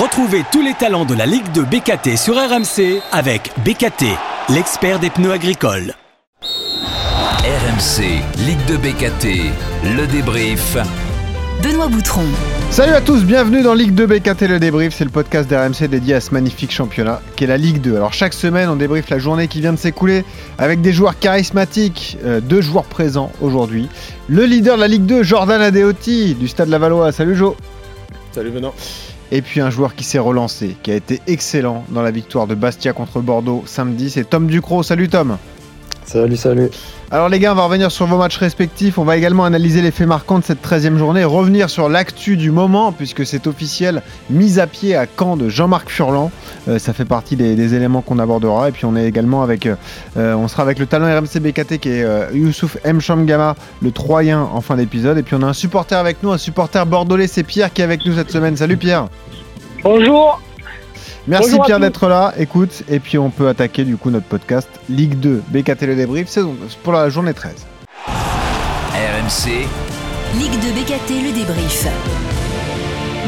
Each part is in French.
Retrouvez tous les talents de la Ligue de BKT sur RMC avec BKT, l'expert des pneus agricoles. RMC, Ligue de BKT, le débrief. Benoît Boutron. Salut à tous, bienvenue dans Ligue 2 BKT le débrief, c'est le podcast d'RMC dédié à ce magnifique championnat qu'est la Ligue 2. Alors chaque semaine on débriefe la journée qui vient de s'écouler avec des joueurs charismatiques, euh, deux joueurs présents aujourd'hui. Le leader de la Ligue 2, Jordan Adeoti du Stade Lavallois. Salut Jo. Salut Benoît. Et puis un joueur qui s'est relancé, qui a été excellent dans la victoire de Bastia contre Bordeaux samedi, c'est Tom Ducrot. Salut Tom. Salut, salut. Alors les gars, on va revenir sur vos matchs respectifs. On va également analyser les faits marquants de cette 13e journée, revenir sur l'actu du moment, puisque c'est officiel, mise à pied à Caen de Jean-Marc Furlan. Euh, ça fait partie des, éléments qu'on abordera. Et puis on est également avec, euh, on sera avec le talent RMC BKT qui est euh, Youssouf M. Chamgama, le Troyen en fin d'épisode. Et puis on a un supporter avec nous, un supporter bordelais, c'est Pierre qui est avec nous cette semaine. Salut Pierre. Bonjour. Merci Pierre d'être là, écoute, et puis on peut attaquer du coup notre podcast Ligue 2, BKT le débrief, saison pour la journée 13. RMC. Ligue 2 BKT le débrief.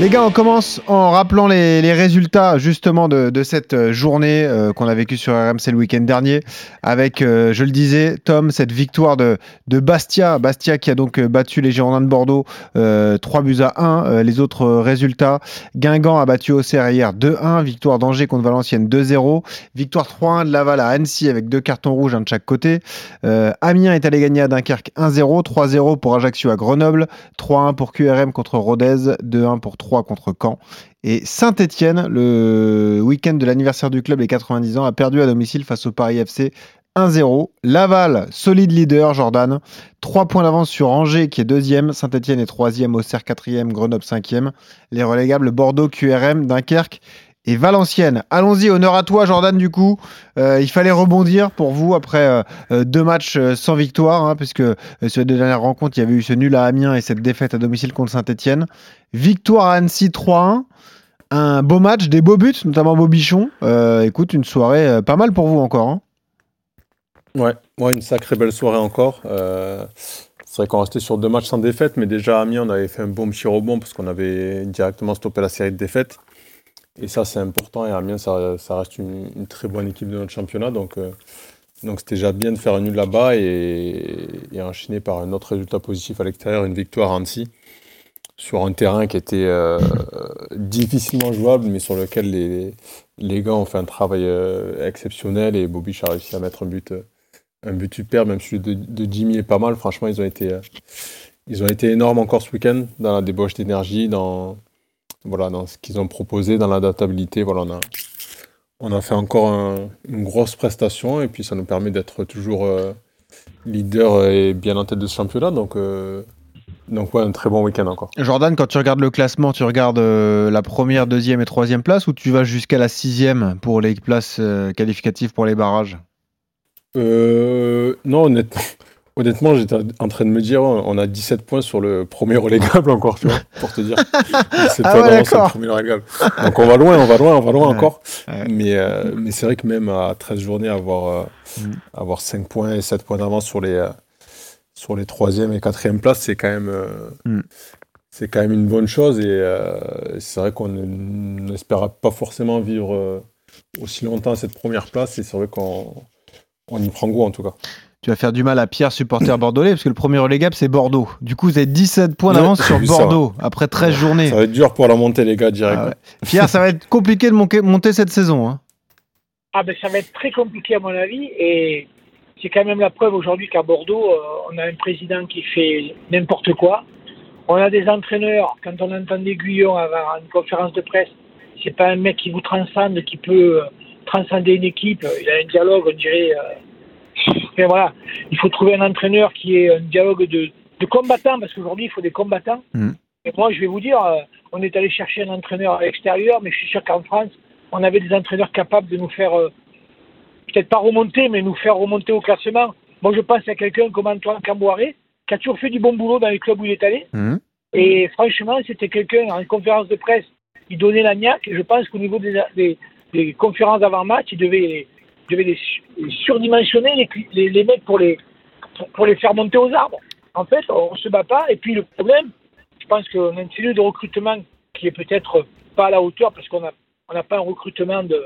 Les gars, on commence en rappelant les, résultats justement de, cette euh, journée euh, qu'on a vécue sur RMC le week-end dernier, avec, euh, je le disais, Tom, cette victoire de, Bastia, Bastia qui a donc battu les Girondins de Bordeaux 3 buts à 1. les autres résultats, Guingamp a battu Auxerre hier 2-1, victoire d'Angers contre Valenciennes 2-0, victoire 3-1 de Laval à Annecy avec deux cartons rouges, un de chaque côté. Amiens est allé gagner à Dunkerque 1-0, 3-0 pour Ajaccio à Grenoble, 3-1 pour QRM contre Rodez, 2-1 pour 3 contre Caen. Et Saint-Etienne, le week-end de l'anniversaire du club, les 90 ans, a perdu à domicile face au Paris FC 1-0. Laval, solide leader, Jordan. 3 points d'avance sur Angers, qui est deuxième. Saint-Etienne est troisième. Auxerre, quatrième. Grenoble, cinquième. Les relégables Bordeaux, QRM, Dunkerque et Valenciennes. Allons-y, honneur à toi Jordan du coup. Euh, il fallait rebondir pour vous après euh, euh, deux matchs sans victoire, hein, puisque sur les deux dernières rencontres, il y avait eu ce nul à Amiens et cette défaite à domicile contre Saint-Etienne. Victoire à Annecy 3-1. Un beau match, des beaux buts, notamment Bobichon. écoute, une soirée pas mal pour vous encore. Hein. Ouais, ouais, une sacrée belle soirée encore. c'est vrai qu'on restait sur deux matchs sans défaite, mais déjà à Amiens, on avait fait un bon petit rebond parce qu'on avait directement stoppé la série de défaites. Et ça, c'est important. Et Amiens, ça, reste une, très bonne équipe de notre championnat. Donc, euh, donc c'était déjà bien de faire un nul là-bas et, et, enchaîner par un autre résultat positif à l'extérieur, une victoire à Annecy, sur un terrain qui était euh, difficilement jouable, mais sur lequel les, les gars ont fait un travail euh, exceptionnel. Et Bobich a réussi à mettre un but, un but super, même celui de, de Jimmy est pas mal. Franchement, ils ont été, ils ont été énormes encore ce week-end dans la débauche d'énergie, dans voilà, dans ce qu'ils ont proposé, dans l'adaptabilité. Voilà, on a, on a fait encore une grosse prestation et puis ça nous permet d'être toujours euh, leader et bien en tête de ce championnat. Donc, euh, donc ouais, un très bon week-end encore. Jordan, quand tu regardes le classement, tu regardes euh, la première, deuxième et troisième place ou tu vas jusqu'à la sixième pour les places qualificatives pour les barrages? Non, honnêtement. Honnêtement, j'étais en train de me dire, on a 17 points sur le premier relégable encore, tu vois, pour te dire. 17 ah ouais, sur le premier relégable. Donc on va loin, on va loin, on va loin encore. Mais, euh, mais c'est vrai que même à 13 journées, avoir, euh, mm. avoir 5 points et 7 points d'avance sur les, euh, sur les 3e et 4e places, c'est quand même. Mm. C'est quand même une bonne chose et c'est vrai qu'on n'espère pas forcément vivre aussi longtemps cette première place et c'est vrai qu'on on y prend goût en tout cas tu vas faire du mal à Pierre, supporter bordelais, parce que le premier relégable, c'est Bordeaux. Du coup, vous avez 17 points d'avance sur Bordeaux, après 13 journées. Ça va être dur pour la montée, les gars, direct. Ah Pierre, ça va être compliqué de monter cette saison. Hein. Ah ben, ça va être très compliqué, à mon avis. Et c'est quand même la preuve aujourd'hui qu'à Bordeaux, euh, on a un président qui fait n'importe quoi. On a des entraîneurs, quand on entend des Guyon avant une conférence de presse, c'est pas un mec qui vous transcende, qui peut euh, transcender une équipe. Il a un dialogue, on dirait... Euh, voilà, il faut trouver un entraîneur qui ait un dialogue de, combattants, parce qu'aujourd'hui, il faut des combattants. Mm. Et moi, je vais vous dire, euh, on est allé chercher un entraîneur à l'extérieur, mais je suis sûr qu'en France, on avait des entraîneurs capables de nous faire, euh, peut-être pas remonter, mais nous faire remonter au classement. Moi, je pense à quelqu'un comme Antoine Camboiré, qui a toujours fait du bon boulot dans les clubs où il est allé. Mm. Et franchement, c'était quelqu'un en conférence de presse, il donnait la niaque. Et je pense qu'au niveau des, des conférences d'avant-match, il devait devait les, surdimensionner les, les, mecs pour les, pour, les faire monter aux arbres. En fait, on se bat pas. Et puis le problème, je pense qu'on a une cellule de recrutement qui est peut-être pas à la hauteur parce qu'on n'a on n'a pas un recrutement de.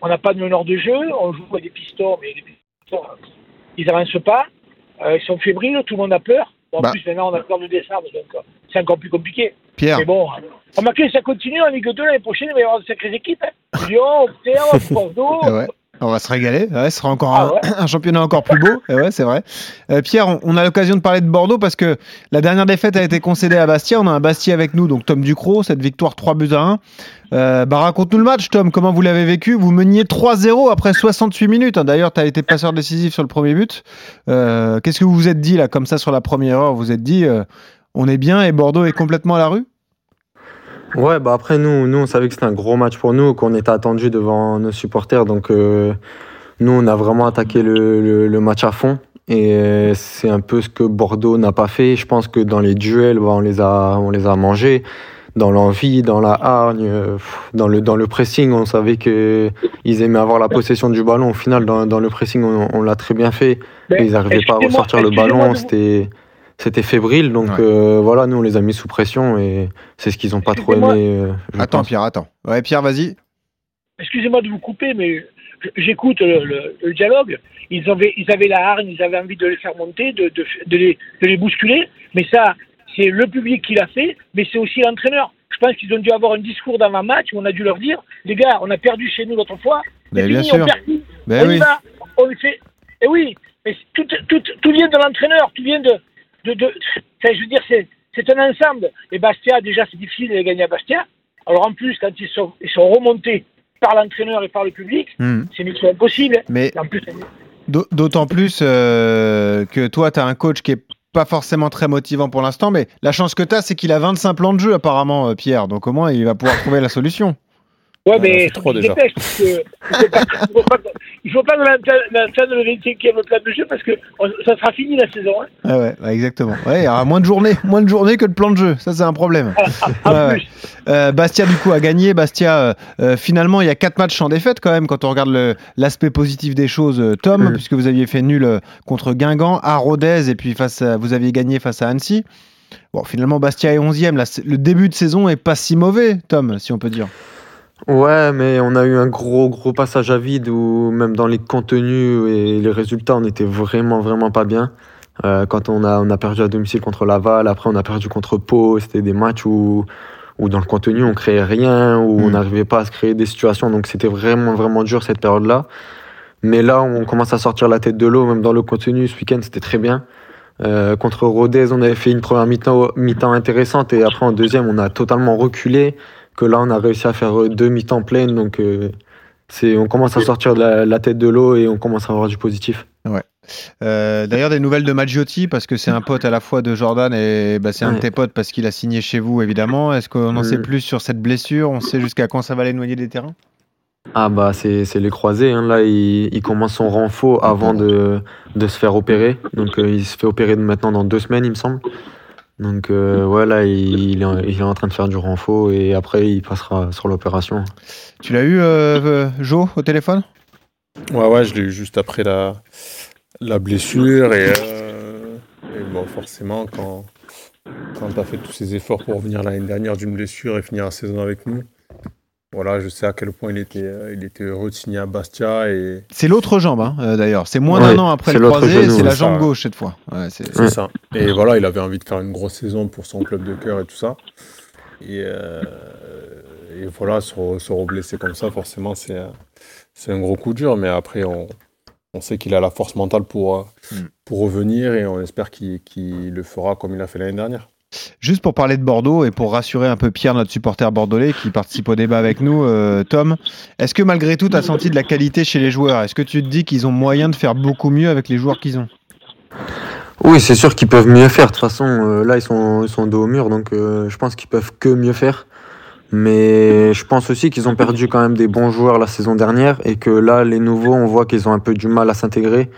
On n'a pas de meneur de jeu, on joue avec des pistons, mais les pistons, ils n'avancent pas. Euh, ils sont fébriles, tout le monde a peur. Bon, en Bah. plus, maintenant, on a peur de descendre, donc euh, c'est encore plus compliqué. Pierre, Mais bon, remarquez, ça continue en Ligue 2 l'année prochaine, il va y avoir de sacrées équipes. Hein. Lyon, Auxerre, Bordeaux. Ouais, on va se régaler. Ouais, ce sera encore Ah un, ouais. un championnat encore plus beau. Ouais, c'est vrai. Euh, Pierre, on, on a l'occasion de parler de Bordeaux parce que la dernière défaite a été concédée à Bastia. On a un Bastia avec nous, donc Tom Ducrot, cette victoire 3 buts à 1. Euh, bah, raconte-nous le match, Tom. Comment vous l'avez vécu? Vous meniez 3-0 après 68 minutes. hein. D'ailleurs, tu as été passeur décisif sur le premier but. Euh, Qu'est-ce que vous vous êtes dit là, comme ça, sur la première heure? Vous vous êtes dit, on est bien et Bordeaux est complètement à la rue? Ouais, bah après, nous, nous on savait que c'était un gros match pour nous, qu'on était attendu devant nos supporters. Donc, euh, nous, on a vraiment attaqué le, le- le match à fond. Et euh, c'est un peu ce que Bordeaux n'a pas fait. Je pense que dans les duels, bah, on, les a, on les a mangés. Dans l'envie, dans la hargne, euh, dans le, dans le pressing, on savait qu'ils aimaient avoir la possession du ballon. Au final, dans, dans le pressing, on, on l'a très bien fait. Mais Ils n'arrivaient pas à ressortir le ballon. vous- C'était fébrile. Donc Ouais. euh, voilà, nous, on les a mis sous pression et c'est ce qu'ils n'ont pas trop aimé. euh, Attends, pense. Pierre, attends. Ouais, Pierre, vas-y. excusez-moi de vous couper, mais j'écoute le, le- le dialogue. Ils avaient, ils avaient la hargne, ils avaient envie de les faire monter, de, de, de les, de les bousculer. Mais ça, c'est le public qui l'a fait, mais c'est aussi l'entraîneur. Je pense qu'ils ont dû avoir un discours d'avant-match où on a dû leur dire les gars, on a perdu chez nous l'autre fois. Mais bien fini, sûr. on. Ben on y oui. va, on le fait. Et oui, mais tout, tout, tout vient de l'entraîneur, tout vient de. De, de enfin, je veux dire, c'est, un ensemble. Et Bastia, déjà, c'est difficile de gagner à Bastia. Alors en plus, quand ils sont, ils sont remontés par l'entraîneur et par le public, Hmm. c'est mission impossible. Mais plus, D'autant plus euh, que toi, tu as un coach qui est pas forcément très motivant pour l'instant, mais la chance que tu as, c'est qu'il a 25 plans de jeu apparemment, euh, Pierre. Donc au moins, il va pouvoir trouver la solution. Ouais, Ah, mais trop, déjà. parce que faut pas, il il faut pas l'entendre le 25e plan de jeu parce que on- ça sera fini la saison. Hein. Ah ouais, ouais, exactement. Ouais, il y aura moins de journées, moins de journées que de plans de jeu. Ça, c'est un problème. En Ouais, plus, Euh, Bastia, du coup, a gagné. Bastia, euh, euh, finalement, il y a quatre matchs sans défaite quand même quand on regarde le- l'aspect positif des choses, Tom, puisque vous aviez fait nul contre Guingamp, à Rodez, et puis face à- vous aviez gagné face à Annecy. Bon, finalement, Bastia est 11e. Là, le début de saison est pas si mauvais, Tom, si on peut dire. Ouais, mais on a eu un gros, gros passage à vide où même dans les contenus et les résultats, on était vraiment, vraiment pas bien. Euh, quand on a, on a perdu à domicile contre Laval, après on a perdu contre Pau, c'était des matchs où, où dans le contenu on créait rien, où on Mm. n'arrivait pas à se créer des situations, donc c'était vraiment, vraiment dur cette période-là. Mais là, on commence à sortir la tête de l'eau, même dans le contenu, ce week-end c'était très bien. Euh, contre Rodez, on avait fait une première mi-temps mi-temps intéressante et après en deuxième, on a totalement reculé que là on a réussi à faire euh, deux mi-temps pleines donc euh, c'est on commence à sortir de la, la tête de l'eau et on commence à avoir du positif. Euh, D'ailleurs, des nouvelles de Maggiotti, parce que c'est un pote à la fois de Jordan et bah, c'est un de Ouais. tes potes parce qu'il a signé chez vous, évidemment. Est-ce qu'on en Mm. sait plus sur cette blessure? On sait jusqu'à quand ça va l'éloigner des terrains? Ah bah c'est c'est les croisés hein. là il, il commence son renfort avant de, de se faire opérer donc euh, il se fait opérer maintenant dans deux semaines il me semble donc euh, ouais là il, il est, en- il est en train de faire du renfort et après il passera sur l'opération. Tu l'as eu, euh, euh, Jo, au téléphone? Ouais, ouais, je l'ai eu juste après la, la blessure. Et, euh, et bon, forcément, quand, quand tu as fait tous ces efforts pour revenir l'année dernière d'une blessure et finir la saison avec nous, voilà, je sais à quel point il était, euh, il était heureux de signer à Bastia. Et C'est l'autre jambe, hein, euh, d'ailleurs. C'est moins Ouais, d'un an après le croisé, c'est la jambe ça. gauche cette fois. Ouais, c'est- Ouais. ça. Et voilà, il avait envie de faire une grosse saison pour son club de cœur et tout ça. Et, euh, et voilà, se, re- se reblesser comme ça, forcément, c'est c'est un gros coup dur. Mais après, on, on sait qu'il a la force mentale pour, Mm. pour revenir et on espère qu'il qu'il le fera comme il a fait l'année dernière. Juste pour parler de Bordeaux et pour rassurer un peu Pierre, notre supporter bordelais qui participe au débat avec nous, euh, Tom, est-ce que malgré tout, tu as senti de la qualité chez les joueurs? Est-ce que tu te dis qu'ils ont moyen de faire beaucoup mieux avec les joueurs qu'ils ont? Oui c'est sûr qu'ils peuvent mieux faire. De toute façon euh, là ils sont, dos au mur donc euh, je pense qu'ils peuvent que mieux faire. Mais je pense aussi qu'ils ont perdu quand même des bons joueurs la saison dernière et que là les nouveaux on voit qu'ils ont un peu du mal à s'intégrer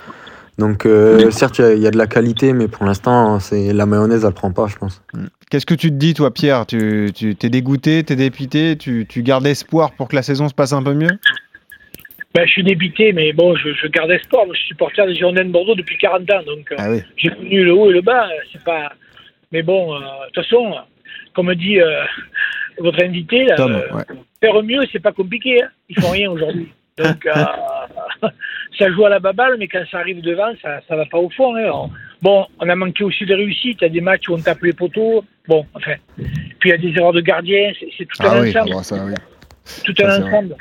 donc euh, certes il y a- il y, a de la qualité mais pour l'instant c'est la mayonnaise elle prend pas je pense. Qu'est-ce que tu te dis, toi, Pierre? Tu tu- t'es dégoûté, t'es dépité, tu, tu gardes espoir pour que la saison se passe un peu mieux? Ben, je suis débité, mais bon, je, je garde espoir. Moi, je suis supporter des Girondins de Bordeaux depuis 40 ans, donc euh, Ah oui. j'ai connu le haut et le bas. C'est pas. Mais bon, euh, de toute façon, comme dit euh, votre invité, là, Tom, euh, ouais. faire mieux, c'est pas compliqué. Hein. Ils font rien aujourd'hui. Donc, euh, ça joue à la baballe, mais quand ça arrive devant, ça, ça va pas au fond. hein. On- bon, on a manqué aussi de réussite. Il y a des matchs où on tape les poteaux. Bon, enfin. Puis il y a des erreurs de gardien. C'est c'est tout Ah un oui, ensemble. bon, ça, oui. tout ça, un ensemble.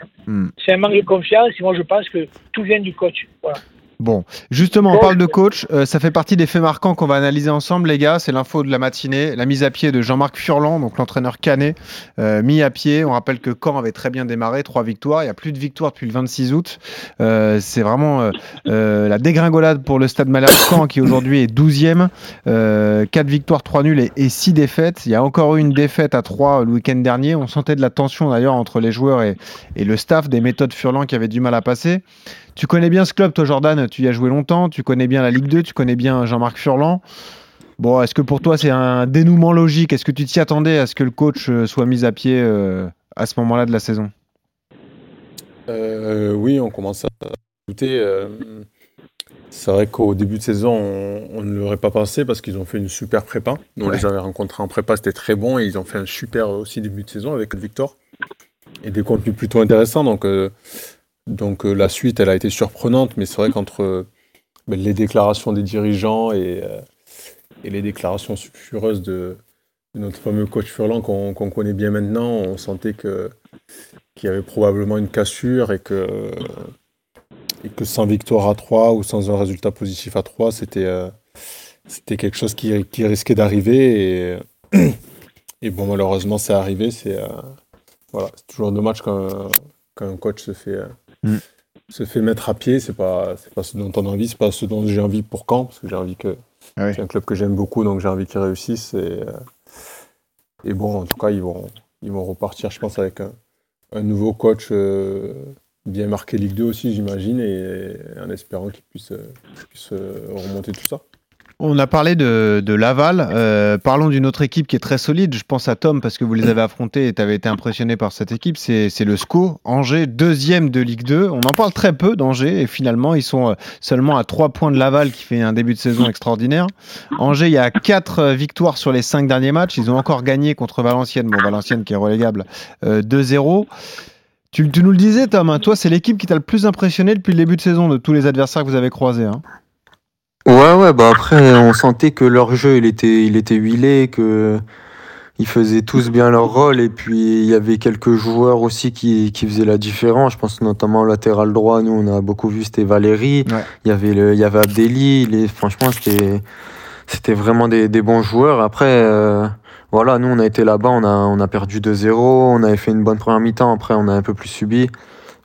C'est un manque de confiance. Et moi, je pense que tout vient du coach. Voilà. Bon, justement, on parle de coach. euh, ça fait partie des faits marquants qu'on va analyser ensemble, les gars. C'est l'info de la matinée. La mise à pied de Jean-Marc Furlan, donc l'entraîneur canet, euh, mis à pied. On rappelle que Caen avait très bien démarré, trois victoires. Il n'y a plus de victoires depuis le 26 août. Euh, c'est vraiment la dégringolade pour le Stade Malherbe Caen, qui aujourd'hui est 12e. Euh, 4 victoires, 3 nuls et, et 6 défaites. Il y a encore eu une défaite à 3 le week-end dernier. On sentait de la tension d'ailleurs entre les joueurs et, et le staff, des méthodes Furlan qui avaient du mal à passer. Tu connais bien ce club, toi, Jordan? Tu y as joué longtemps. Tu connais bien la Ligue 2. Tu connais bien Jean-Marc Furlan. Bon, est-ce que pour toi, c'est un dénouement logique? Est-ce que tu t'y attendais à ce que le coach euh, soit mis à pied euh, à ce moment-là de la saison? Euh, oui, on commence à douter. c'est vrai qu'au début de saison, on, on ne l'aurait pas pensé parce qu'ils ont fait une super prépa. Nous, on Ouais. les avait rencontrés en prépa, c'était très bon et ils ont fait un super aussi début de saison avec Victor et des contenus plutôt intéressants. Donc, euh, donc euh, la suite, elle a été surprenante, mais c'est vrai qu'entre euh, les déclarations des dirigeants et, euh, les déclarations sulfureuses de, notre fameux coach Furlan qu'on connaît bien maintenant, on sentait qu'il y avait probablement une cassure et que, sans victoire à 3 ou sans un résultat positif à 3, c'était quelque chose qui, risquait d'arriver. Et, bon, malheureusement, c'est arrivé. C'est voilà, toujours dommage qu'un qu'un coach se fait, Mm. se fait mettre à pied. C'est pas, c'est pas ce dont on a envie, c'est pas ce dont j'ai envie pour Caen, parce que j'ai envie que Ah oui. c'est un club que j'aime beaucoup, donc j'ai envie qu'ils réussissent. Et, euh, et bon, en tout cas, ils vont, ils vont repartir, je pense, avec un, un nouveau coach euh, bien marqué Ligue 2 aussi, j'imagine, et, en espérant qu'il puisse, euh, qu'il puisse euh, remonter tout ça. On a parlé de, de Laval. Euh, parlons d'une autre équipe qui est très solide. Je pense à Tom parce que vous les avez affrontés et tu avais été impressionné par cette équipe. C'est le SCO, Angers, deuxième de Ligue 2. On en parle très peu d'Angers et finalement ils sont euh, seulement à trois points de Laval qui fait un début de saison extraordinaire. Angers, il y a quatre euh, victoires sur les cinq derniers matchs. Ils ont encore gagné contre Valenciennes. Bon, Valenciennes qui est relégable euh, 2-0. Tu, tu nous le disais, Tom, hein, toi, c'est l'équipe qui t'a le plus impressionné depuis le début de saison de tous les adversaires que vous avez croisés. hein. Ouais, ouais, bah après, on sentait que leur jeu, il était, il était huilé, que ils faisaient tous bien leur rôle, et puis il y avait quelques joueurs aussi qui, qui faisaient la différence. Je pense notamment au latéral droit, nous, on a beaucoup vu, c'était Valérie. Ouais. Il y avait le, il y avait Abdelli. Les, franchement, c'était, c'était vraiment des, des bons joueurs. Après, euh, voilà, nous, on a été là-bas, on a, on a perdu 2-0, on avait fait une bonne première mi-temps, après, on a un peu plus subi.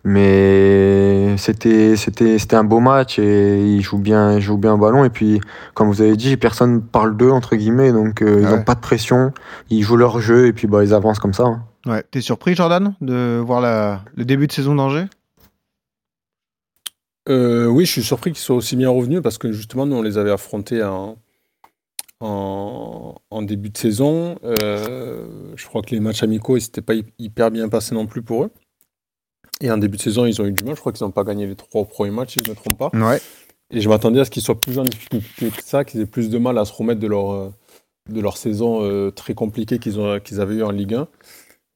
Mais c'était c'était c'était un beau match et ils jouent bien ils jouent bien au ballon et puis comme vous avez dit personne parle d'eux entre guillemets donc euh, ils Ouais. ont pas de pression ils jouent leur jeu et puis bah ils avancent comme ça. hein. Ouais. T'es surpris, Jordan, de voir la- le début de saison d'Angers? Euh, oui, je suis surpris qu'ils soient aussi bien revenus parce que justement, nous, on les avait affrontés en, en, en début de saison. Euh, je crois que les matchs amicaux, ils s'étaient pas hy- hyper bien passés non plus pour eux. Et en début de saison, ils ont eu du mal. Je crois qu'ils n'ont pas gagné les trois premiers matchs, si je ne me trompe pas. Ouais. Et je m'attendais à ce qu'ils soient plus en difficulté que ça, qu'ils aient plus de mal à se remettre de leur, euh, de leur saison euh, très compliquée qu'ils avaient eu en Ligue 1.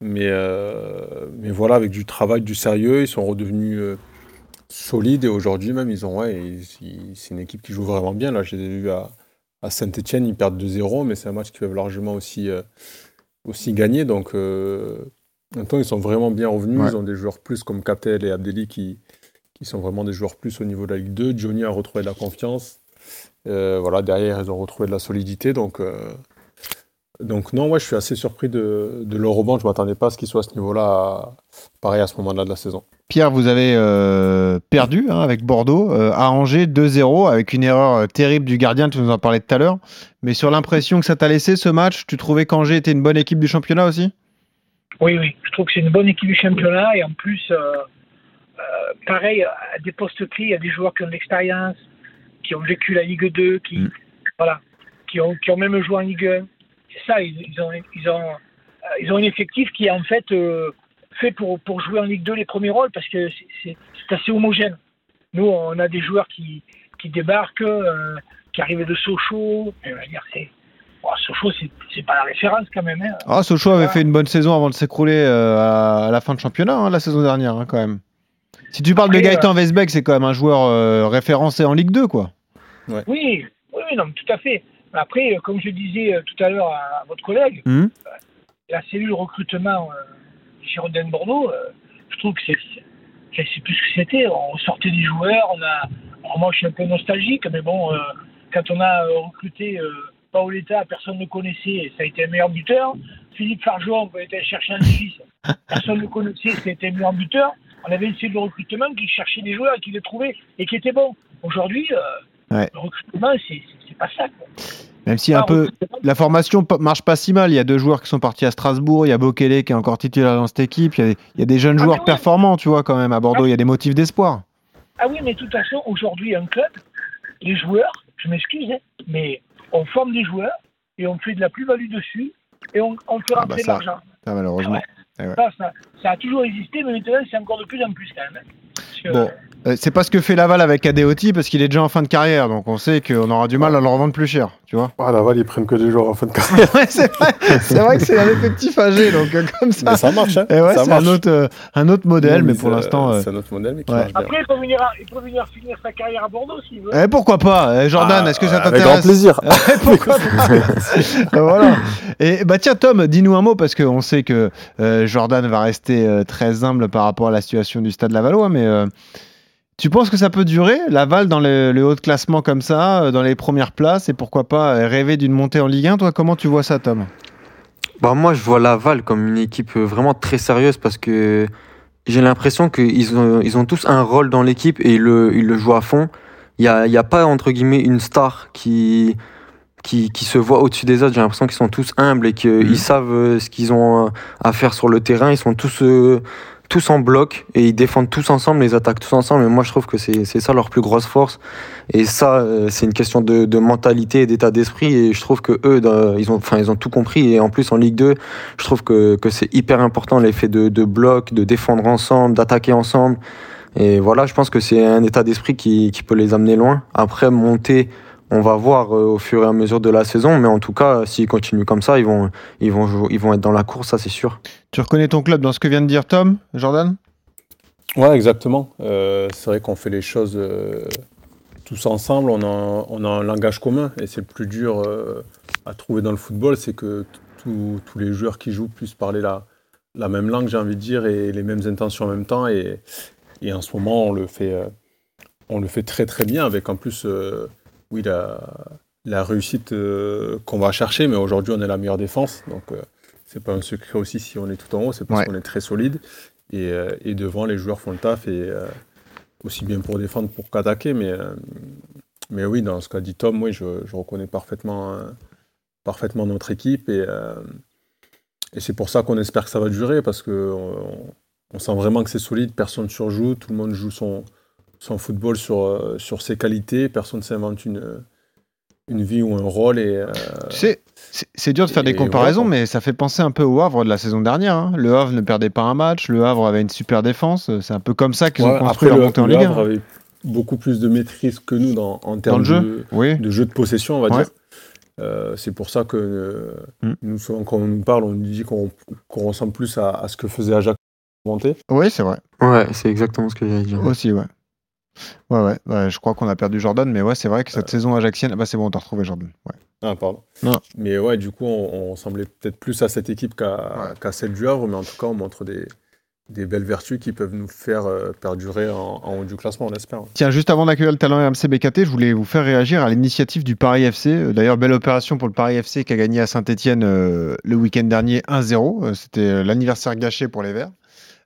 Mais, euh, mais voilà, avec du travail, du sérieux, ils sont redevenus euh, solides. Et aujourd'hui même, ils ont, ouais, c'est une équipe qui joue vraiment bien. Là, je les ai vus à, à Saint-Etienne, ils perdent 2-0, mais c'est un match qu'ils peuvent largement aussi, aussi gagner. Donc, en même temps, ils sont vraiment bien revenus. Ouais. Ils ont des joueurs plus comme Captel et Abdelli qui, qui sont vraiment des joueurs plus au niveau de la Ligue 2. Johnny a retrouvé de la confiance. Euh, voilà, derrière, ils ont retrouvé de la solidité. Donc, euh, donc non, ouais, je suis assez surpris de, de leur rebond. Je ne m'attendais pas à ce qu'ils soient à ce niveau-là, à- pareil à ce moment-là de la saison. Pierre, vous avez euh, perdu hein, avec Bordeaux à Angers 2-0 avec une erreur terrible du gardien, tu nous en parlais tout à l'heure. Mais sur l'impression que ça t'a laissé ce match, tu trouvais qu'Angers était une bonne équipe du championnat aussi? Oui, oui. Je trouve que c'est une bonne équipe du championnat et en plus, euh, euh, pareil, à des postes clés, il y a des joueurs qui ont de l'expérience, qui ont vécu la Ligue 2, qui, Mm. voilà, qui, ont, qui ont même joué en Ligue 1. C'est ça, ils, ils ont, ils, ont, euh, ils ont un effectif qui est en fait euh, fait pour, pour jouer en Ligue 2 les premiers rôles parce que c'est- c'est c'est assez homogène. Nous, on a des joueurs qui, qui débarquent, euh, qui arrivent de Sochaux. Je veux dire, c'est- bon, Sochaux, c'est, pas la référence quand même. Hein. Ah, Sochaux avait fait une bonne saison avant de s'écrouler euh, à, à la fin de championnat, hein, la saison dernière, hein, quand même. Si tu parles de Gaëtan Weisbeck, c'est quand même un joueur euh, référencé en Ligue 2, quoi. Oui, oui, oui, non, mais tout à fait. Après, euh, comme je disais euh, tout à l'heure à, à votre collègue, Mhm. la cellule recrutement euh, Girondin Bordeaux, euh, je trouve que c'est, c'est, plus ce que c'était. On sortait des joueurs, on a. alors moi, je suis un peu nostalgique, mais bon, euh, quand on a euh, recruté euh, Paoletta, personne ne connaissait, et ça a été un meilleur buteur. Philippe Fargeon, on était chercher un Suisse, personne ne connaissait, c'était un meilleur buteur. On avait une cellule de recrutement qui cherchait des joueurs et qui les trouvait et qui étaient bons. Aujourd'hui, euh, Ouais. le recrutement, c'est, pas ça. Quoi. Même si un Ah, peu la formation marche pas si mal. Il y a deux joueurs qui sont partis à Strasbourg. Il y a Bokele qui est encore titulaire dans cette équipe. Il y a, il y a des jeunes Ah, joueurs oui. performants, tu vois, quand même, à Bordeaux. Il y a des motifs d'espoir. Ah oui, mais de toute façon, aujourd'hui, un club, les joueurs, je m'excuse, hein, mais on forme des joueurs et on fait de la plus-value dessus et on, on fait Ah, rentrer bah de ça, l'argent. Ça, malheureusement. Ça, ça, ça a toujours existé, mais maintenant, c'est encore de plus en plus quand même. hein. Bon. Euh, c'est pas ce que fait Laval avec Adeoti parce qu'il est déjà en fin de carrière. Donc on sait qu'on aura du mal à le revendre plus cher, tu vois. Ah, Laval, ils prennent que des joueurs en fin de carrière. Ouais, c'est vrai, que c'est un effectif âgé. Donc euh, comme ça. Mais ça marche, hein. Et ouais, c'est un autre, euh, un autre modèle, Non, mais pour l'instant. euh, C'est un autre modèle, mais qui ouais. marche bien. Après, il peut, venir à- il peut venir finir sa carrière à Bordeaux s'il veut. eh, pourquoi pas Eh, Jordan, Ah, est-ce que ça Avec t'intéresse grand plaisir. Ouais, pourquoi pas voilà. Et bah tiens Tom, dis-nous un mot parce qu'on sait que euh, Jordan va rester euh, très humble par rapport à la situation du Stade Lavallois, mais euh, tu penses que ça peut durer Laval dans le, le haut de classement comme ça, euh, dans les premières places, et pourquoi pas euh, rêver d'une montée en Ligue 1 Toi, comment tu vois ça, Tom? Bah moi, je vois Laval comme une équipe euh, vraiment très sérieuse parce que j'ai l'impression qu'ils ont, ils ont tous un rôle dans l'équipe et ils le, ils le jouent à fond. Il n'y a, y a pas, entre guillemets, une star qui, qui, qui se voit au-dessus des autres. J'ai l'impression qu'ils sont tous humbles et qu'ils Mhm. savent ce qu'ils ont à faire sur le terrain. Ils sont tous, euh, tous en bloc et ils défendent tous ensemble, ils attaquent tous ensemble. Et moi, je trouve que c'est ça leur plus grosse force. Et ça, euh, c'est une question de, de mentalité et d'état d'esprit. Et je trouve que eux, ils ont, enfin, ils ont tout compris. Et en plus, en Ligue 2, je trouve que, que c'est hyper important l'effet de, de bloc, de défendre ensemble, d'attaquer ensemble. Et voilà, je pense que c'est un état d'esprit qui, qui peut les amener loin. Après, monter, on va voir euh, au fur et à mesure de la saison. Mais en tout cas, s'ils continuent comme ça, ils vont, ils vont, jouer- ils vont être dans la course, ça c'est sûr. Tu reconnais ton club dans ce que vient de dire Tom, Jordan? Ouais, exactement. Euh, c'est vrai qu'on fait les choses euh, tous ensemble, on a, on a un langage commun et c'est le plus dur euh, à trouver dans le football, c'est que tous- tous les joueurs qui jouent puissent parler la, la même langue, j'ai envie de dire, et les mêmes intentions en même temps. Et, et en ce moment, on le fait, euh, on le fait très très bien avec en plus, euh, oui, la, la réussite euh, qu'on va chercher, mais aujourd'hui, on est la meilleure défense, donc euh, c'est pas un secret aussi si on est tout en haut, c'est parce Ouais. qu'on est très solide. Et, euh, et devant, les joueurs font le taf, et euh, aussi bien pour défendre pour qu'attaquer. Mais, mais oui, dans ce qu'a dit Tom, oui, je, je reconnais parfaitement, parfaitement notre équipe. Et, et c'est pour ça qu'on espère que ça va durer, parce qu'on on, on sent vraiment que c'est solide, personne ne surjoue, tout le monde joue son, son football sur, euh, sur ses qualités, personne ne s'invente une, une vie ou un rôle. Et, euh, Tu sais, c'est- c'est dur de faire et des comparaisons, mais ça fait penser un peu au Havre de la saison dernière. hein. Le Havre ne perdait pas un match, le Havre avait une super défense. C'est un peu comme ça qu'ils ont construit après, leur le, montée en le Ligue 1. Havre avait beaucoup plus de maîtrise que nous dans, en termes le jeu de, Oui. de jeu de possession, on va Ouais. dire. Euh, c'est pour ça que euh, Mm. nous, souvent, quand on nous parle, on nous dit qu'on qu'on ressemble plus à, à ce que faisait Ajax monté. Oui, c'est vrai. Ouais, c'est exactement ce que j'allais dire. Aussi, ouais. Ouais, ouais. ouais, je crois qu'on a perdu Jordan, mais ouais, c'est vrai que cette saison ajaxienne. Ah bah, c'est bon, on t'a retrouvé Jordan. Ouais. Ah, pardon. Non. Mais ouais, du coup, on, on ressemblait peut-être plus à cette équipe qu'à Ouais. celle du Havre, mais en tout cas, on montre des, des belles vertus qui peuvent nous faire euh, perdurer en, en haut du classement, on espère. Tiens, juste avant d'accueillir le talent RMC BKT, je voulais vous faire réagir à l'initiative du Paris FC. Euh, D'ailleurs, belle opération pour le Paris FC qui a gagné à Saint-Etienne le week-end dernier 1-0. Euh, C'était euh, l'anniversaire gâché pour les Verts.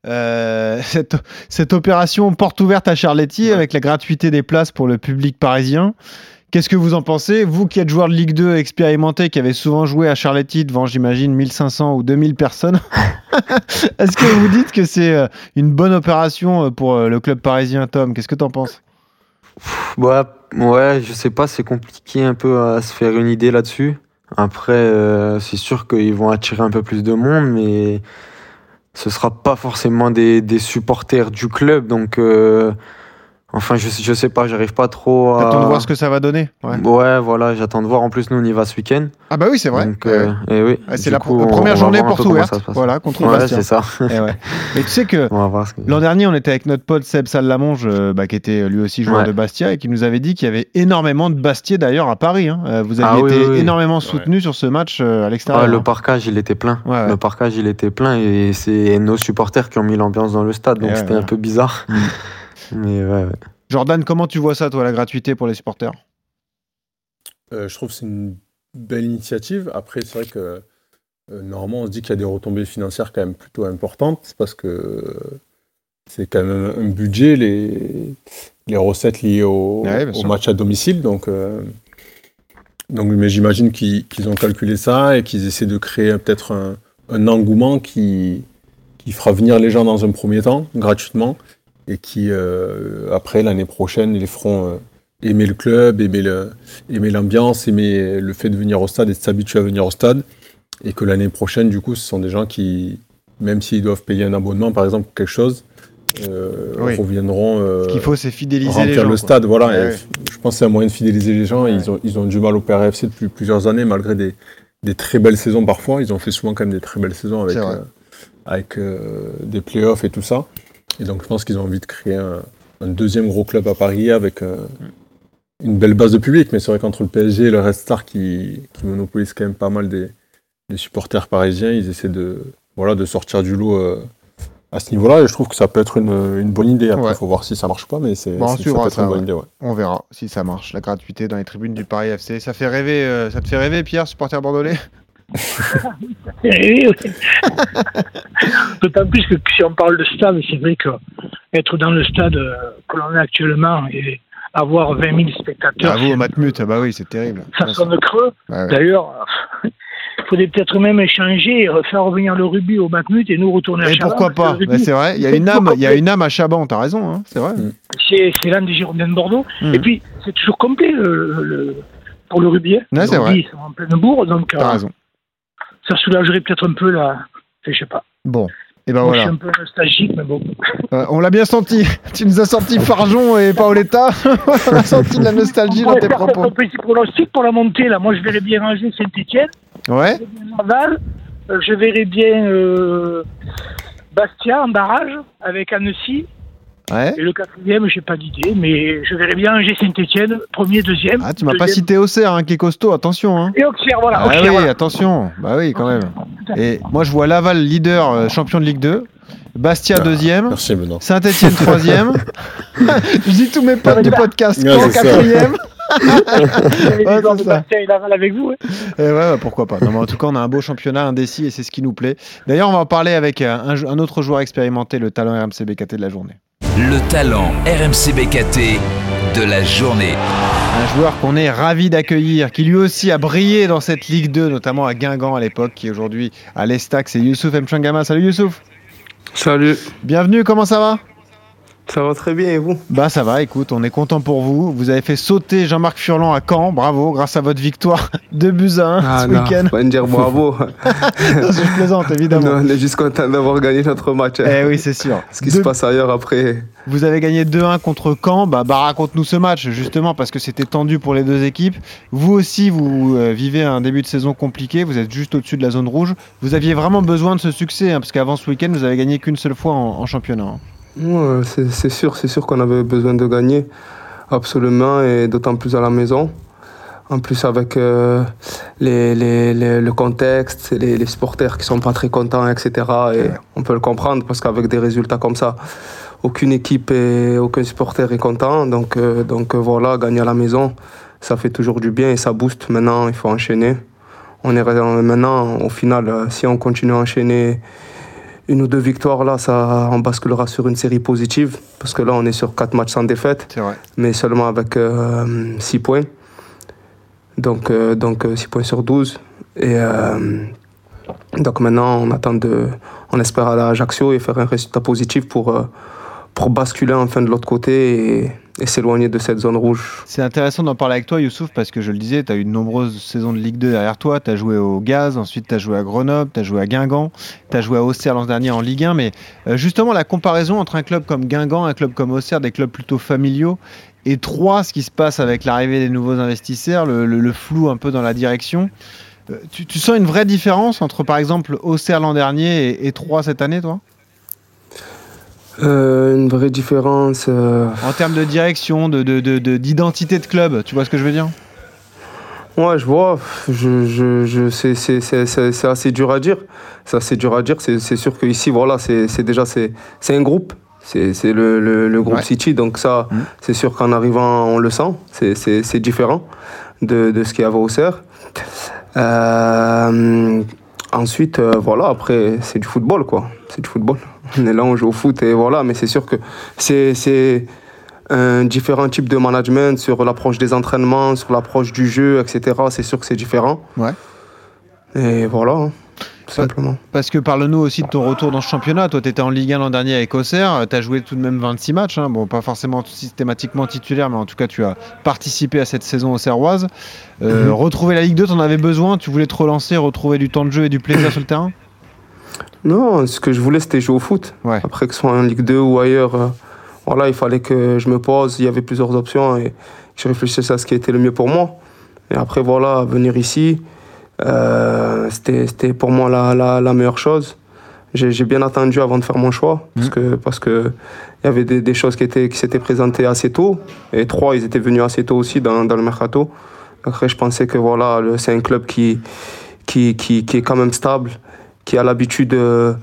Euh, cette, cette opération porte ouverte à Charletti Ouais. avec la gratuité des places pour le public parisien. Qu'est-ce que vous en pensez? Vous qui êtes joueur de Ligue 2 expérimenté, qui avez souvent joué à Charletti devant, j'imagine, 1500 ou 2000 personnes, est-ce que vous dites que c'est euh, une bonne opération euh, pour le club parisien, Tom Qu'est-ce que tu en penses Ouais, ouais, je sais pas, c'est compliqué un peu à se faire une idée là-dessus. Après, euh, c'est sûr qu'ils vont attirer un peu plus de monde, mais ce sera pas forcément des, des supporters du club. Donc, euh, Enfin, je, je sais pas, j'arrive pas trop à. T'attends de voir ce que ça va donner ouais. Ouais, voilà, j'attends de voir. En plus, nous, on y va ce week-end. Ah bah oui, c'est vrai. Donc, euh, et oui. Ah, c'est la coup, pr- première journée porte comment ouverte. Voilà, contre Ouais, Bastia. c'est ça. Eh ouais. Mais tu sais que. L'an dernier, on était avec notre pote Seb Salamonge, euh, bah, qui était lui aussi joueur Ouais. de Bastia, et qui nous avait dit qu'il y avait énormément de Bastiais d'ailleurs à Paris. hein. Euh, Vous Ah aviez oui, été oui, oui. énormément soutenu sur ce match euh, à l'extérieur. Ah, le hein. parcage, il était plein. Ouais, ouais. Le parcage, il était plein et c'est nos supporters qui ont mis l'ambiance dans le stade, donc Eh c'était un peu bizarre. Mais ouais, ouais. Jordan, comment tu vois ça, toi, la gratuité pour les supporters? Euh, je trouve que c'est une belle initiative. Après, c'est vrai que euh, normalement, on se dit qu'il y a des retombées financières quand même plutôt importantes parce que euh, c'est quand même un budget, les, les recettes liées au, Ouais, match à domicile. Donc, euh, donc mais j'imagine qu'ils qu'ils ont calculé ça et qu'ils essaient de créer peut-être un, un engouement qui, qui fera venir les gens dans un premier temps, gratuitement, et qui, euh, après, l'année prochaine, les feront euh, aimer le club, aimer l'ambiance, aimer le fait de venir au stade et de s'habituer à venir au stade. Et que l'année prochaine, du coup, ce sont des gens qui, même s'ils doivent payer un abonnement, par exemple, ou quelque chose, euh, Oui. reviendront euh, Ce qu'il faut, c'est fidéliser les gens. le quoi. stade. Voilà. Ouais, Et ouais. Je pense que c'est un moyen de fidéliser les gens. Ils, ont, ils ont du mal au PRFC depuis plusieurs années, malgré des, des très belles saisons parfois. Ils ont fait souvent quand même des très belles saisons avec, euh, avec des playoffs et tout ça. Et donc je pense qu'ils ont envie de créer un, un deuxième gros club à Paris avec euh, une belle base de public. Mais c'est vrai qu'entre le PSG et le Red Star qui, qui monopolisent quand même pas mal des, des supporters parisiens, ils essaient de, voilà, de sortir du lot euh, à ce niveau-là. Et je trouve que ça peut être une, une bonne idée. Après, il Ouais. faut voir si ça marche ou pas, mais c'est Bon, ça peut être ça, une bonne ouais. idée. ouais. On verra si ça marche. La gratuité dans les tribunes du Paris FC. Ça fait rêver, euh, ça te fait rêver, Pierre, supporter bordelais? Eh oui. D'autant plus que si on parle de stade, c'est vrai que être dans le stade euh, que l'on est actuellement et avoir 20 000 spectateurs, Ah, vous, au Matmut, ah bah oui, c'est terrible. ça sonne creux. Ouais, ouais. D'ailleurs, il faudrait peut-être même échanger, faire revenir le rugby au Matmut et nous retourner à Chaban, pourquoi pas Bah, C'est vrai, il y a une âme, il y a une âme à Chaban, t'as raison, hein, c'est vrai. C'est c'est l'âme des Girondins de Bordeaux. Hmm. Et puis, c'est toujours complet le, le- pour le rugby. hein. Ouais, Le c'est rugby, ils sont en pleine bourre, donc T'as euh, raison. Ça soulagerait peut-être un peu la. Je sais pas. Bon. Et ben Moi, je voilà. suis un peu nostalgique, mais bon. Euh, on l'a bien senti. Tu nous as sorti Farjon et Paoletta. on a senti de la nostalgie On dans tes propos. un petit pronostic pour la montée. Là. Moi, je verrais bien Angers Saint-Etienne, Ouais. Laval. Euh, je verrais bien euh, Bastia en barrage avec Annecy. Ouais. Et le quatrième, j'ai pas d'idée, mais je verrais bien Angers Saint-Etienne, premier, deuxième. Ah, tu m'as pas cité Auxerre, hein, qui est costaud, attention. Hein. Et Auxerre, voilà. Ah Auxerre, oui, voilà. attention. Bah oui, quand même. Et moi, je vois Laval leader, euh, champion de Ligue 2. Bastia Ah. deuxième. Merci, Benoît. Saint-Etienne troisième. je dis tous mes potes du podcast. Ouais, quatrième. Ouais, Laval avec vous. hein. Et ouais, ouais, pourquoi pas. Non, mais en tout cas, on a un beau championnat indécis et c'est ce qui nous plaît. D'ailleurs, on va en parler avec euh, un, un autre joueur expérimenté, le talent RMC BKT de la journée. Le talent RMC BKT de la journée. Un joueur qu'on est ravi d'accueillir, qui lui aussi a brillé dans cette Ligue 2, notamment à Guingamp à l'époque, qui est aujourd'hui à l'Estac, c'est Youssouf Mchangama. Salut Youssouf. Salut, Bienvenue, comment ça va? Ça va très bien et vous? Bah ça va, écoute, on est content pour vous. Vous avez fait sauter Jean-Marc Furlan à Caen, bravo, grâce à votre victoire de buts à 1 ce week-end. faut pas me dire bravo. Non, Je plaisante, Non, évidemment. on est juste content d'avoir gagné notre match. hein. Eh oui, c'est sûr. Ce qui se passe ailleurs après. Vous avez gagné 2-1 contre Caen. Bah, bah, raconte-nous ce match, justement, parce que c'était tendu pour les deux équipes. Vous aussi, vous euh, vivez un début de saison compliqué. Vous êtes juste au-dessus de la zone rouge. Vous aviez vraiment besoin de ce succès, hein, parce qu'avant ce week-end, vous avez gagné qu'une seule fois en, en championnat. hein. Ouais, c'est sûr, c'est sûr qu'on avait besoin de gagner, absolument, et d'autant plus à la maison. En plus avec euh, les, les- les- le contexte, les, les supporters qui sont pas très contents, etc. Et on peut le comprendre parce qu'avec des résultats comme ça, aucune équipe et aucun supporter est content. Donc, euh, donc euh, voilà, gagner à la maison, ça fait toujours du bien et ça booste. Maintenant, il faut enchaîner. On est maintenant, au final, euh, si on continue à enchaîner une ou deux victoires, là, ça, on basculera sur une série positive. Parce que là, on est sur quatre matchs sans défaite, vrai. mais seulement avec 6 points. Donc, euh, donc 6 points sur 12. Et euh, donc maintenant, on attend de. On espère aller à Ajaccio et faire un résultat positif pour, euh, pour basculer enfin de l'autre côté et, et s'éloigner de cette zone rouge. C'est intéressant d'en parler avec toi, Youssouf, parce que je le disais, tu as eu de nombreuses saisons de Ligue 2 derrière toi. Tu as joué au Gaz, ensuite tu as joué à Grenoble, tu as joué à Guingamp, tu as joué à Auxerre l'an dernier en Ligue 1. Mais euh, justement, la comparaison entre un club comme Guingamp, un club comme Auxerre, des clubs plutôt familiaux, et trois, ce qui se passe avec l'arrivée des nouveaux investisseurs, le, flou un peu dans la direction. Euh, Tu, sens une vraie différence entre, par exemple, Auxerre l'an dernier et, et cette année, toi? Euh, une vraie différence. euh, En termes de direction, de- de- de- de- d'identité de, club, tu vois ce que je veux dire? Ouais, je vois. Je, je, je, c'est, c'est, c'est, c'est, c'est assez dur à dire. C'est assez dur à dire. C'est, sûr qu'ici, voilà, c'est, déjà c'est, un groupe. C'est, le, le, le groupe Ouais. City. Donc ça, Mhm. c'est sûr qu'en arrivant, on le sent. C'est, différent de, de ce qu'il y avait au Auxerre. Euh, ensuite, euh, voilà, après, c'est du football, quoi. C'est du football. On est là, on joue au foot et voilà. Mais c'est sûr que c'est... c'est un différent type de management sur l'approche des entraînements, sur l'approche du jeu, etc. C'est sûr que c'est différent. Ouais. Et voilà, hein, tout simplement. Parce que parle-nous aussi de ton retour dans ce championnat. Toi, tu étais en Ligue 1 l'an dernier avec Auxerre. Tu as joué tout de même 26 matchs. hein. Bon, pas forcément systématiquement titulaire, mais en tout cas, tu as participé à cette saison auxerroise. Euh, Mhm. Retrouver la Ligue 2, tu en avais besoin? Tu voulais te relancer, retrouver du temps de jeu et du plaisir sur le terrain? Non, ce que je voulais, c'était jouer au foot. Ouais. Après que ce soit en Ligue 2 ou ailleurs, euh, voilà, il fallait que je me pose. Il y avait plusieurs options et je réfléchisse à ce qui était le mieux pour moi. Et après, voilà, venir ici, euh, c'était c'était pour moi la, la, la meilleure chose. J'ai bien attendu avant de faire mon choix parce Mhm. que parce que il y avait des, des choses qui étaient qui s'étaient présentées assez tôt et trois ils étaient venus assez tôt aussi dans, dans le mercato. Après je pensais que voilà c'est un club qui qui, qui qui est quand même stable, qui a l'habitude euh,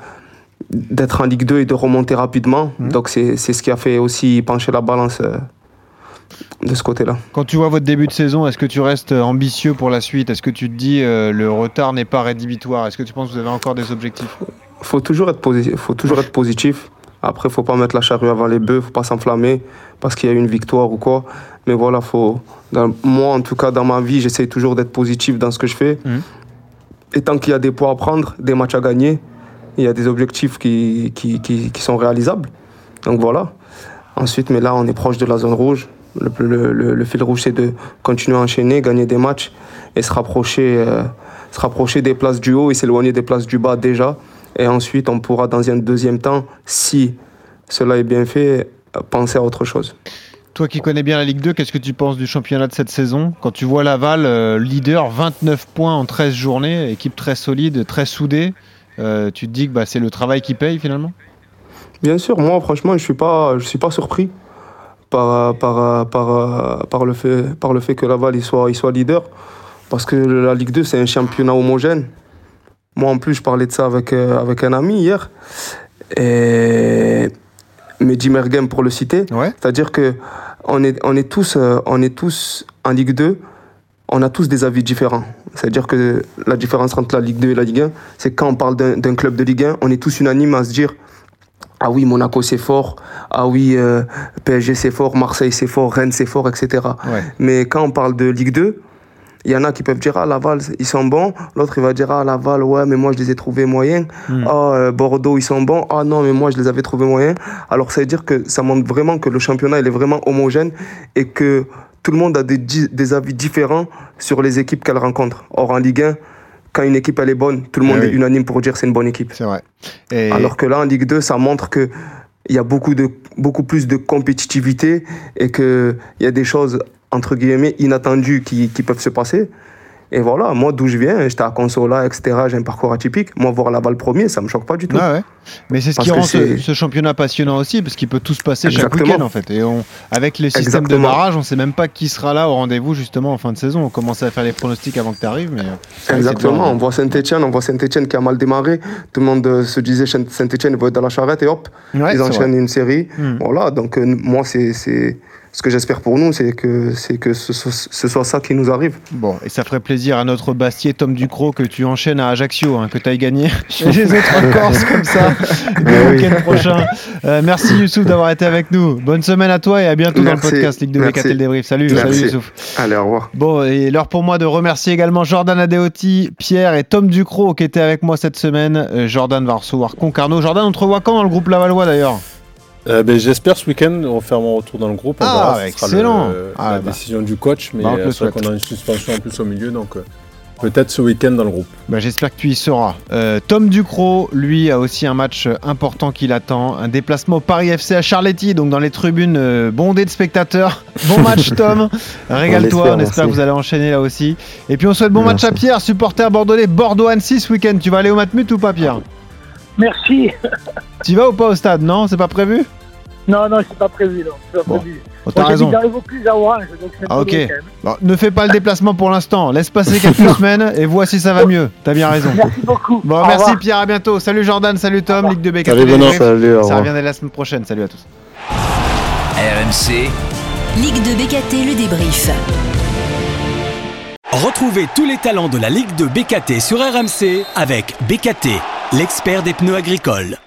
d'être en Ligue 2 et de remonter rapidement. Mhm. Donc c'est ce qui a fait aussi pencher la balance euh, de ce côté-là. Quand tu vois votre début de saison, est-ce que tu restes ambitieux pour la suite? Est-ce que tu te dis euh, le retard n'est pas rédhibitoire? Est-ce que tu penses que vous avez encore des objectifs? Faut toujours être positif. Faut toujours être positif. Après, faut pas mettre la charrue avant les bœufs, faut pas s'enflammer parce qu'il y a eu une victoire ou quoi. Mais voilà, faut. dans- moi, en tout cas, dans ma vie, j'essaie toujours d'être positif dans ce que je fais. Mhm. Et tant qu'il y a des points à prendre, des matchs à gagner, il y a des objectifs qui, sont réalisables. Donc voilà. Ensuite, mais là, on est proche de la zone rouge. Le, fil rouge, c'est de continuer à enchaîner, gagner des matchs et se rapprocher, euh, se rapprocher des places du haut et s'éloigner des places du bas déjà. Et ensuite, on pourra, dans un deuxième temps, si cela est bien fait, penser à autre chose. Toi qui connais bien la Ligue 2, qu'est-ce que tu penses du championnat de cette saison Quand tu vois Laval, euh, leader, 29 points en 13 journées, équipe très solide, très soudée, euh, tu te dis que bah, c'est le travail qui paye finalement Bien sûr, moi, franchement, je ne suis, pas- suis pas surpris par, par, par, par, le fait, par le fait que Laval soit, il soit leader. Parce que la Ligue 2, c'est un championnat homogène. Moi, en plus, je parlais de ça avec, euh, avec un ami hier. Et Mehdi Mergem, pour le citer. Ouais. C'est-à-dire que on est, on, est tous, euh, on est tous en Ligue 2, on a tous des avis différents. C'est-à-dire que la différence entre la Ligue 2 et la Ligue 1, c'est quand on parle d'un d'un club de Ligue 1, on est tous unanimes à se dire ah oui, Monaco c'est fort, ah oui, euh, PSG c'est fort, Marseille c'est fort, Rennes c'est fort, etc. Ouais. Mais quand on parle de Ligue 2, il y en a qui peuvent dire ah Laval ils sont bons, l'autre il va dire ah Laval ouais mais moi je les ai trouvés moyens, Hmm. ah euh, Bordeaux ils sont bons, ah non mais moi je les avais trouvés moyens. Alors ça veut dire que ça montre vraiment que le championnat il est vraiment homogène et que tout le monde a des, des avis différents sur les équipes qu'elle rencontre. Or en Ligue 1, quand une équipe elle est bonne, tout le Eh monde oui. est unanime pour dire c'est une bonne équipe. C'est vrai. Et Alors que là, en Ligue 2, ça montre que il y a beaucoup, de, beaucoup plus de compétitivité et qu'il y a des choses, entre guillemets, inattendues qui, qui peuvent se passer. Et voilà, moi, d'où je viens, j'étais à Consola, etc., j'ai un parcours atypique. Moi, voir Laval premier, ça me choque pas du tout. Ouais. Mais c'est ce Parce qui rend ce, championnat passionnant aussi, parce qu'il peut tout se passer chaque Exactement. week-end en fait. Et on, avec les systèmes de barrage, on sait même pas qui sera là au rendez-vous justement en fin de saison. On commençait à faire les pronostics avant que tu arrives, mais euh, Exactement, on voit Saint-Etienne, on voit Saint-Etienne qui a mal démarré. Tout le monde euh, se disait Saint-Etienne va être dans la charrette et hop, Ouais, ils enchaînent une série. Hmm. Voilà, donc euh, moi, c'est- ce que j'espère pour nous, c'est que, c'est que ce, soit- ce soit ça qui nous arrive. Bon, et ça ferait plaisir à notre Bastier Tom Ducrot que tu enchaînes à Ajaccio, hein, que tu ailles gagné chez les autres Corses comme ça le week-end prochain. Euh, merci Youssouf d'avoir été avec nous. Bonne semaine à toi et à bientôt dans le podcast Ligue de. BKT le débrief. Salut, Merci. salut Youssouf. Allez, au revoir. Bon, et l'heure pour moi de remercier également Jordan Adeoti, Pierre et Tom Ducrot qui étaient avec moi cette semaine. Euh, Jordan va recevoir Concarneau. Jordan, on te revoit quand dans le groupe Lavallois d'ailleurs? Euh, ben, J'espère ce week-end refaire mon retour dans le groupe. On Ah, verra, ce sera excellent. le- Ah, la bah. décision du coach, mais Bah, on euh, le c'est vrai souhaite. qu'on a une suspension en plus au milieu, donc euh, peut-être ce week-end dans le groupe. Bah, J'espère que tu y seras. Euh, Tom Ducrot, lui, a aussi un match important qui l'attend. Un déplacement au Paris FC à Charletti, donc dans les tribunes bondées de spectateurs. Bon match, Tom. Régale-toi. On espère que vous allez enchaîner là aussi. Et puis on souhaite bon match à Pierre, supporter bordelais, Bordeaux-Annecy ce week-end. Tu vas aller au Matmut ou pas, Pierre? Merci. Tu vas ou pas au stade Non, c'est pas prévu? Non, non, c'est pas prévu, non. C'est pas Bon. prévu. Oh, T'as raison. les Vaucluse à Orange, donc c'est un Ah, ok. loin, quand même. Bon, ne fais pas le déplacement pour l'instant. Laisse passer quelques semaines et vois si ça va mieux. T'as bien raison. Merci beaucoup. Bon, Au merci revoir. Pierre, à bientôt. Salut Jordan, salut Tom, Ligue de BKT. Salut, au Ça revient dès la semaine prochaine. Salut à tous. RMC, Ligue de BKT, le débrief. Retrouvez tous les talents de la Ligue de BKT sur RMC avec BKT, l'expert des pneus agricoles.